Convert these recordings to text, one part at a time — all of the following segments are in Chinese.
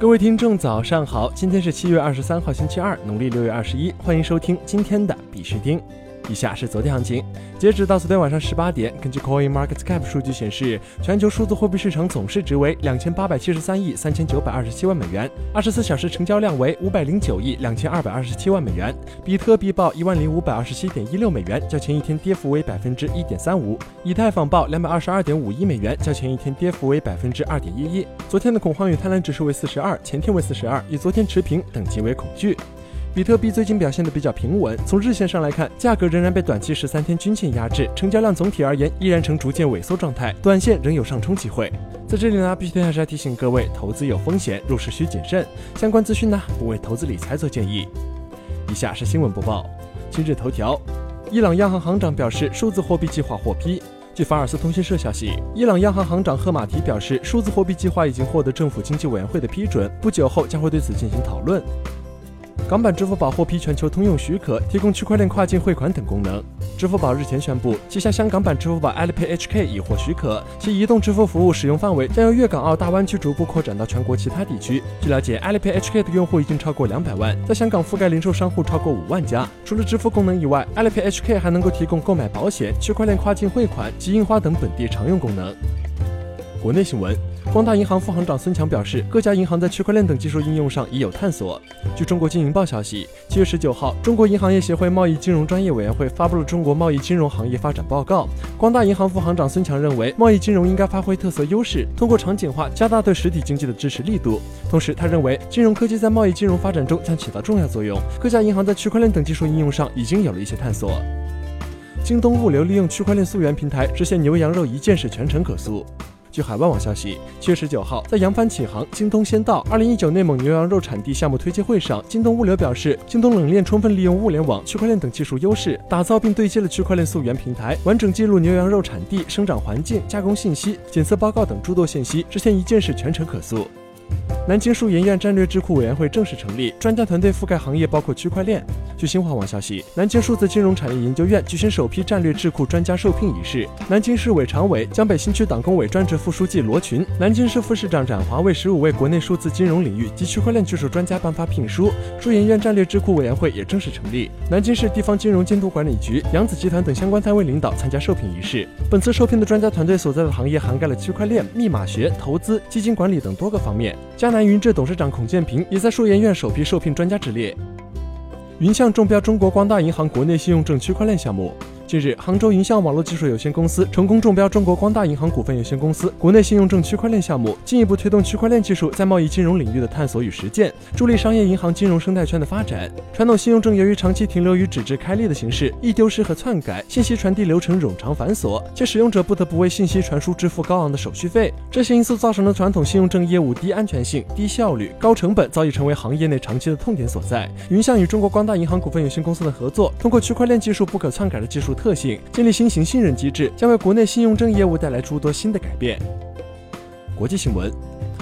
各位听众，早上好！今天是七月二十三号，星期二，农历六月二十一。欢迎收听今天的必须听。以下是昨天行情，截止到昨天晚上十八点，根据 Coin Market Cap 数据显示，全球数字货币市场总市值为两千八百七十三亿三千九百二十七万美元，二十四小时成交量为五百零九亿两千二百二十七万美元。比特币报一万零五百二十七点一六美元，较前一天跌幅为百分之一点三五；以太坊报两百二十二点五一美元，较前一天跌幅为百分之二点一一。昨天的恐慌与贪婪指数为四十二，前天为四十二，与昨天持平，等级为恐惧。比特币最近表现的比较平稳，从日线上来看，价格仍然被短期十三天均线压制，成交量总体而言依然呈逐渐萎缩状态，短线仍有上冲机会。在这里呢，必须还是要提醒各位，投资有风险，入市需谨慎。相关资讯呢，不为投资理财做建议。以下是新闻播报。今日头条：伊朗央行行长表示，数字货币计划获批。据法尔斯通讯社消息，伊朗央行行长赫马提表示，数字货币计划已经获得政府经济委员会的批准，不久后将会对此进行讨论。港版支付宝获批全球通用许可，提供区块链跨境汇款等功能。支付宝日前宣布，旗下香港版支付宝 Alipay HK 已获许可，其移动支付服务使用范围将由粤港澳大湾区逐步扩展到全国其他地区。据了解，Alipay HK 的用户已经超过两百万，在香港覆盖零售商户超过五万家。除了支付功能以外，Alipay HK 还能够提供购买保险、区块链跨境汇款及印花等本地常用功能。国内新闻。光大银行副行长孙强表示，各家银行在区块链等技术应用上已有探索。据中国经营报消息，七月十九号，中国银行业协会贸易金融专业委员会发布了《中国贸易金融行业发展报告》。光大银行副行长孙强认为，贸易金融应该发挥特色优势，通过场景化加大对实体经济的支持力度。同时，他认为金融科技在贸易金融发展中将起到重要作用。各家银行在区块链等技术应用上已经有了一些探索。京东物流利用区块链溯源平台实现牛羊肉一件式全程可溯。据海外网消息，七月十九号，在扬帆起航、京东先到二零一九内蒙牛羊肉产地项目推介会上，京东物流表示，京东冷链充分利用物联网、区块链等技术优势，打造并对接了区块链溯源平台，完整记录牛羊肉产地、生长环境、加工信息、检测报告等诸多信息，实现一件事全程可溯。南京数研院战略智库委员会正式成立，专家团队覆盖行业包括区块链。据新华网消息，南京数字金融产业研究院举行首批战略智库专家受聘仪式，南京市委常委、江北新区党工委专职副书记罗群，南京市副市长冉华为十五位国内数字金融领域及区块链技术专家颁发聘书。数研院战略智库委员会也正式成立，南京市地方金融监督管理局、扬子集团等相关单位领导参加受聘仪式。本次受聘的专家团队所在的行业涵盖了区块链、密码学、投资、基金管理等多个方面。江南云智董事长孔建平也在数研院首批受聘专家之列。云象中标中国光大银行国内信用证区块链项目。近日，杭州云象网络技术有限公司成功中标中国光大银行股份有限公司国内信用证区块链项目，进一步推动区块链技术在贸易金融领域的探索与实践，助力商业银行金融生态圈的发展。传统信用证由于长期停留于纸质开立的形式，易丢失和篡改，信息传递流程冗长繁琐，且使用者不得不为信息传输支付高昂的手续费。这些因素造成了传统信用证业务低安全性、低效率、高成本，早已成为行业内长期的痛点所在。云象与中国光大银行股份有限公司的合作，通过区块链技术不可篡改的技术。特性建立新型信任机制，将为国内信用证业务带来诸多新的改变。国际新闻，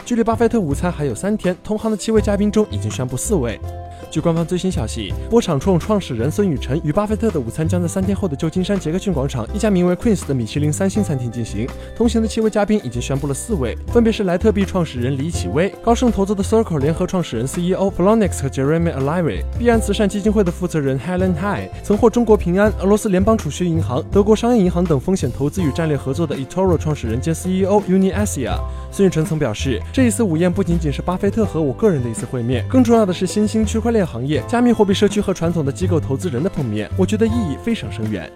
距离巴菲特午餐还有三天，同行的七位嘉宾中已经宣布四位。据官方最新消息，波场创创始人孙宇晨与巴菲特的午餐将在三天后的旧金山杰克逊广场一家名为 Queens 的米其林三星餐厅进行。同行的七位嘉宾已经宣布了四位，分别是莱特币创始人李启威、高盛投资的 Circle 联合创始人 CEO Flonix 和 Jeremy Aliry、币安慈善基金会的负责人 Helen Hi，、曾获中国平安、俄罗斯联邦储蓄银行、德国商业银行等风险投资与战略合作的 eToro 创始人兼 CEO Uni Asia。孙宇晨曾表示，这一次午宴不仅仅是巴菲特和我个人的一次会面，更重要的是新兴区块链行业、加密货币社区和传统的机构投资人的碰面，我觉得意义非常深远。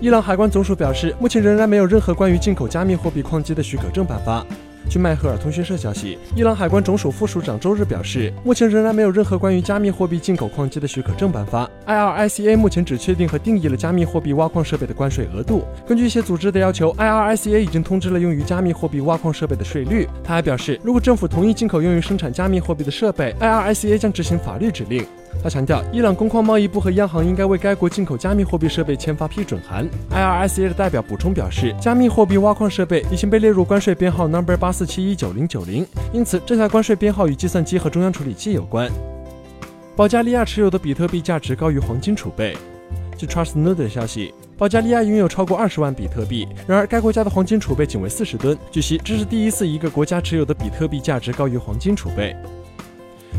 伊朗海关总署表示，目前仍然没有任何关于进口加密货币矿机的许可证颁发。据迈赫尔通讯社消息，伊朗海关总署副署长周日表示，目前仍然没有任何关于加密货币进口矿机的许可证颁发。IRICA 目前只确定和定义了加密货币挖矿设备的关税额度。根据一些组织的要求，IRICA 已经通知了用于加密货币挖矿设备的税率。他还表示，如果政府同意进口用于生产加密货币的设备，IRICA 将执行法律指令。他强调，伊朗工矿贸易部和央行应该为该国进口加密货币设备签发批准函。IRICA 的代表补充表示，加密货币挖矿设备已经被列入关税编号 Number 八四七一九零九零，因此这台关税编号与计算机和中央处理器有关。保加利亚持有的比特币价值高于黄金储备。据 Trustnode 的消息。保加利亚拥有超过二十万比特币，然而该国家的黄金储备仅为四十吨。据悉，这是第一次一个国家持有的比特币价值高于黄金储备。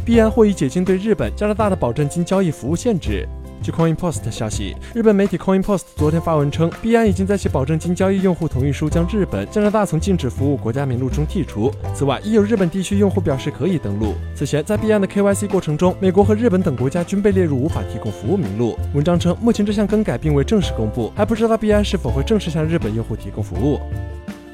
币安或已解禁对日本、加拿大的保证金交易服务限制。据 CoinPost 消息，日本媒体 CoinPost 昨天发文称，币安已经在其保证金交易用户同意书将日本、加拿大从禁止服务国家名录中剔除。此外，已有日本地区用户表示可以登录。此前，在币安的 KYC 过程中，美国和日本等国家均被列入无法提供服务名录。文章称，目前这项更改并未正式公布，还不知道币安是否会正式向日本用户提供服务。